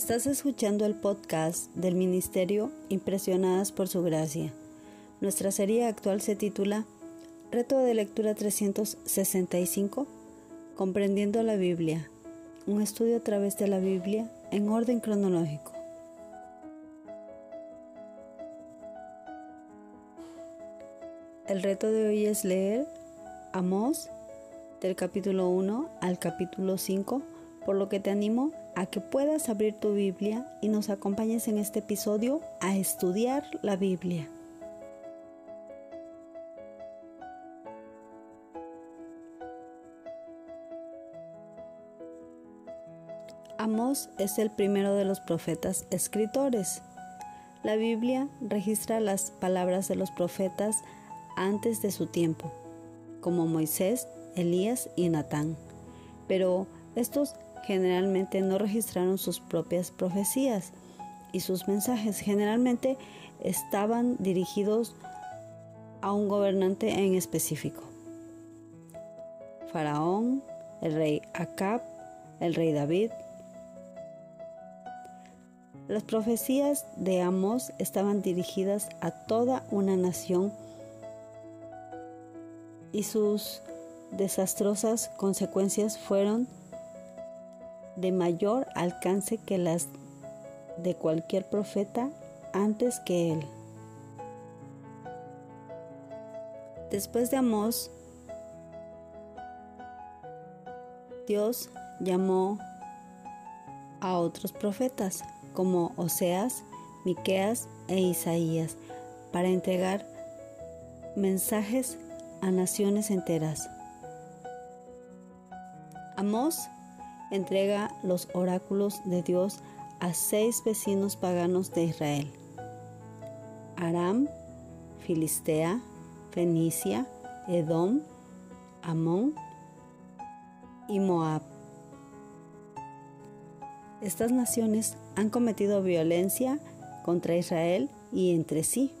Estás escuchando el podcast del Ministerio Impresionadas por Su Gracia. Nuestra serie actual se titula Reto de Lectura 365, Comprendiendo la Biblia, un estudio a través de la Biblia en orden cronológico. El reto de hoy es leer Amós del capítulo 1 al capítulo 5, por lo que te animo a que puedas abrir tu Biblia y nos acompañes en este episodio a estudiar la Biblia. Amós es el primero de los profetas escritores. La Biblia registra las palabras de los profetas antes de su tiempo, como Moisés, Elías y Natán. Pero estos generalmente no registraron sus propias profecías y sus mensajes generalmente estaban dirigidos a un gobernante en específico. Faraón, el rey Acab, el rey David. Las profecías de Amos estaban dirigidas a toda una nación y sus desastrosas consecuencias fueron de mayor alcance que las de cualquier profeta antes que él. Después de Amós, Dios llamó a otros profetas como Oseas, Miqueas e Isaías para entregar mensajes a naciones enteras. Amós entrega los oráculos de Dios a seis vecinos paganos de Israel. Aram, Filistea, Fenicia, Edom, Amón y Moab. Estas naciones han cometido violencia contra Israel y entre sí.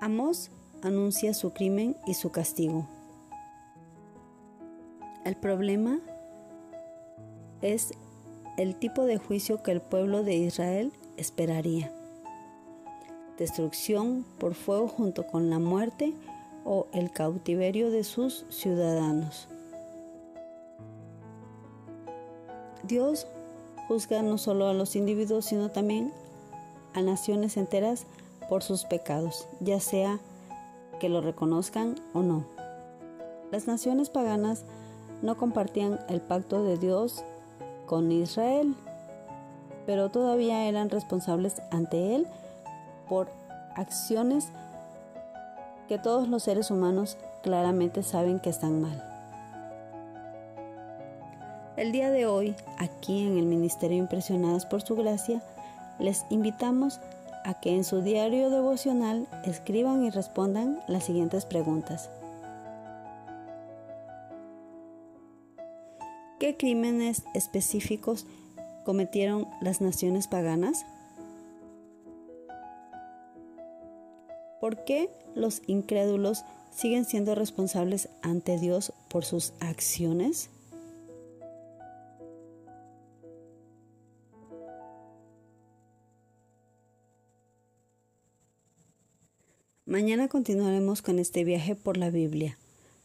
Amós anuncia su crimen y su castigo. El problema es el tipo de juicio que el pueblo de Israel esperaría. Destrucción por fuego junto con la muerte o el cautiverio de sus ciudadanos. Dios juzga no solo a los individuos, sino también a naciones enteras por sus pecados, ya sea que lo reconozcan o no. Las naciones paganas no compartían el pacto de Dios con Israel, pero todavía eran responsables ante Él por acciones que todos los seres humanos claramente saben que están mal. El día de hoy, aquí en el Ministerio Impresionadas por Su Gracia, les invitamos a que en su diario devocional escriban y respondan las siguientes preguntas. ¿Qué crímenes específicos cometieron las naciones paganas? ¿Por qué los incrédulos siguen siendo responsables ante Dios por sus acciones? Mañana continuaremos con este viaje por la Biblia.